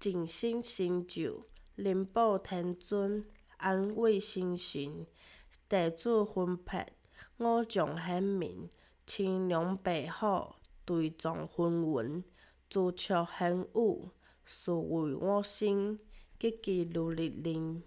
静心成就，灵宝天尊，安慰心神，地主分配，五将显明，青龙白虎，对众纷纭，朱雀玄武，殊为我星，吉吉如律令。